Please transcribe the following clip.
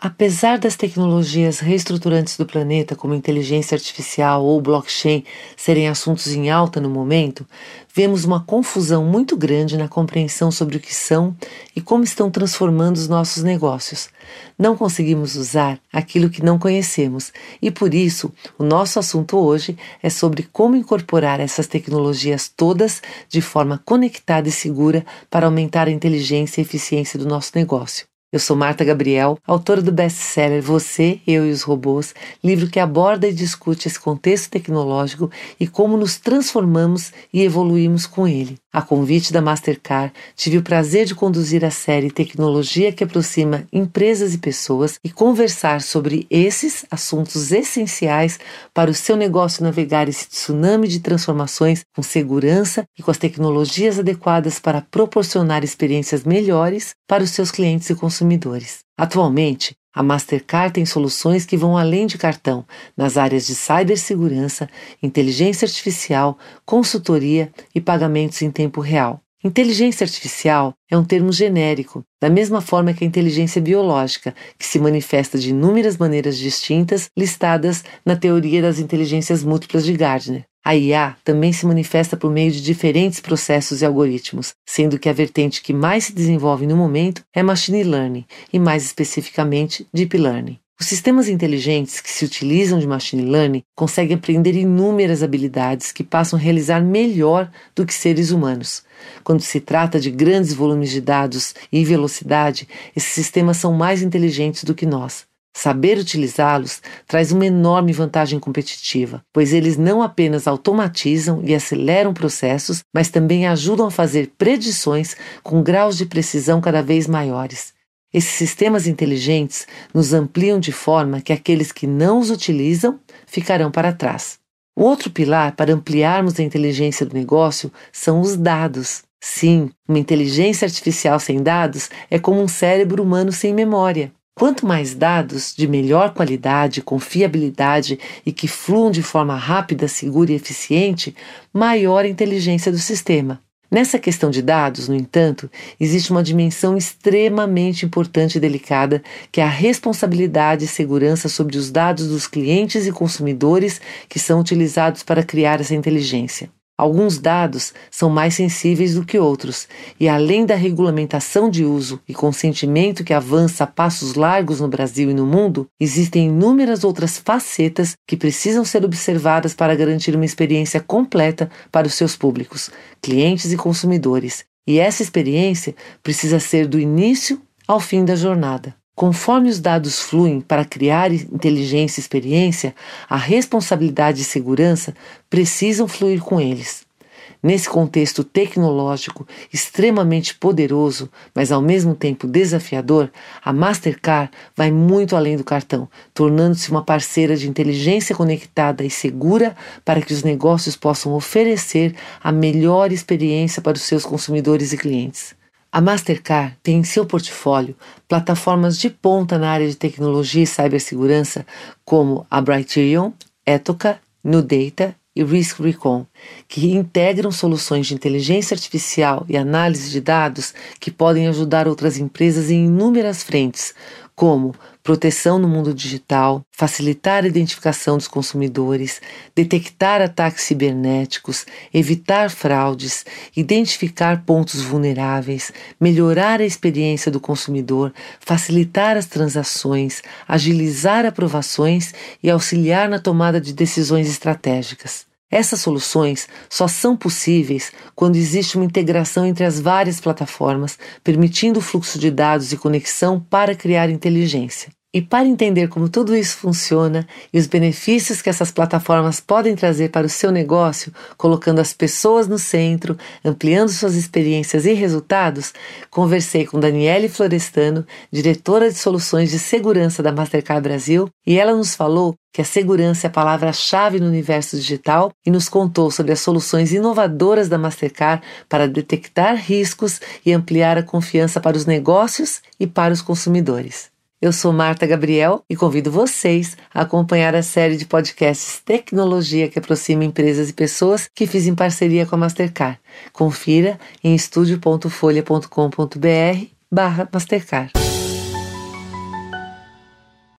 Apesar das tecnologias reestruturantes do planeta, como inteligência artificial ou blockchain, serem assuntos em alta no momento, vemos uma confusão muito grande na compreensão sobre o que são e como estão transformando os nossos negócios. Não conseguimos usar aquilo que não conhecemos e, por isso, o nosso assunto hoje é sobre como incorporar essas tecnologias todas de forma conectada e segura para aumentar a inteligência e eficiência do nosso negócio. Eu sou Marta Gabriel, autora do best-seller Você, Eu e os Robôs, livro que aborda e discute esse contexto tecnológico e como nos transformamos e evoluímos com ele. A convite da Mastercard, tive o prazer de conduzir a série Tecnologia que aproxima empresas e pessoas e conversar sobre esses assuntos essenciais para o seu negócio navegar esse tsunami de transformações com segurança e com as tecnologias adequadas para proporcionar experiências melhores para os seus clientes e consumidores. Atualmente, a Mastercard tem soluções que vão além de cartão, nas áreas de cibersegurança, inteligência artificial, consultoria e pagamentos em tempo real. Inteligência artificial é um termo genérico, da mesma forma que a inteligência biológica, que se manifesta de inúmeras maneiras distintas listadas na teoria das inteligências múltiplas de Gardner. A IA também se manifesta por meio de diferentes processos e algoritmos, sendo que a vertente que mais se desenvolve no momento é Machine Learning e, mais especificamente, Deep Learning. Os sistemas inteligentes que se utilizam de machine learning conseguem aprender inúmeras habilidades que passam a realizar melhor do que seres humanos. Quando se trata de grandes volumes de dados e velocidade, esses sistemas são mais inteligentes do que nós. Saber utilizá-los traz uma enorme vantagem competitiva, pois eles não apenas automatizam e aceleram processos, mas também ajudam a fazer predições com graus de precisão cada vez maiores. Esses sistemas inteligentes nos ampliam de forma que aqueles que não os utilizam ficarão para trás. O outro pilar para ampliarmos a inteligência do negócio são os dados. Sim, uma inteligência artificial sem dados é como um cérebro humano sem memória. Quanto mais dados de melhor qualidade, confiabilidade e que fluam de forma rápida, segura e eficiente, maior a inteligência do sistema. Nessa questão de dados, no entanto, existe uma dimensão extremamente importante e delicada, que é a responsabilidade e segurança sobre os dados dos clientes e consumidores que são utilizados para criar essa inteligência. Alguns dados são mais sensíveis do que outros, e além da regulamentação de uso e consentimento que avança a passos largos no Brasil e no mundo, existem inúmeras outras facetas que precisam ser observadas para garantir uma experiência completa para os seus públicos, clientes e consumidores. E essa experiência precisa ser do início ao fim da jornada. Conforme os dados fluem para criar inteligência e experiência, a responsabilidade e segurança precisam fluir com eles. Nesse contexto tecnológico extremamente poderoso, mas ao mesmo tempo desafiador, a Mastercard vai muito além do cartão, tornando-se uma parceira de inteligência conectada e segura para que os negócios possam oferecer a melhor experiência para os seus consumidores e clientes. A Mastercard tem em seu portfólio plataformas de ponta na área de tecnologia e cibersegurança como a Brighterion, Etoca, NuData e Risk Recon, que integram soluções de inteligência artificial e análise de dados que podem ajudar outras empresas em inúmeras frentes, como proteção no mundo digital, facilitar a identificação dos consumidores, detectar ataques cibernéticos, evitar fraudes, identificar pontos vulneráveis, melhorar a experiência do consumidor, facilitar as transações, agilizar aprovações e auxiliar na tomada de decisões estratégicas. Essas soluções só são possíveis quando existe uma integração entre as várias plataformas, permitindo o fluxo de dados e conexão para criar inteligência. E para entender como tudo isso funciona e os benefícios que essas plataformas podem trazer para o seu negócio, colocando as pessoas no centro, ampliando suas experiências e resultados, conversei com Daniele Florestano, diretora de soluções de segurança da Mastercard Brasil, e ela nos falou que a segurança é a palavra-chave no universo digital e nos contou sobre as soluções inovadoras da Mastercard para detectar riscos e ampliar a confiança para os negócios e para os consumidores. Eu sou Marta Gabriel e convido vocês a acompanhar a série de podcasts Tecnologia que aproxima empresas e pessoas que fiz em parceria com a Mastercard. Confira em estúdio.folha.com.br barra Mastercard.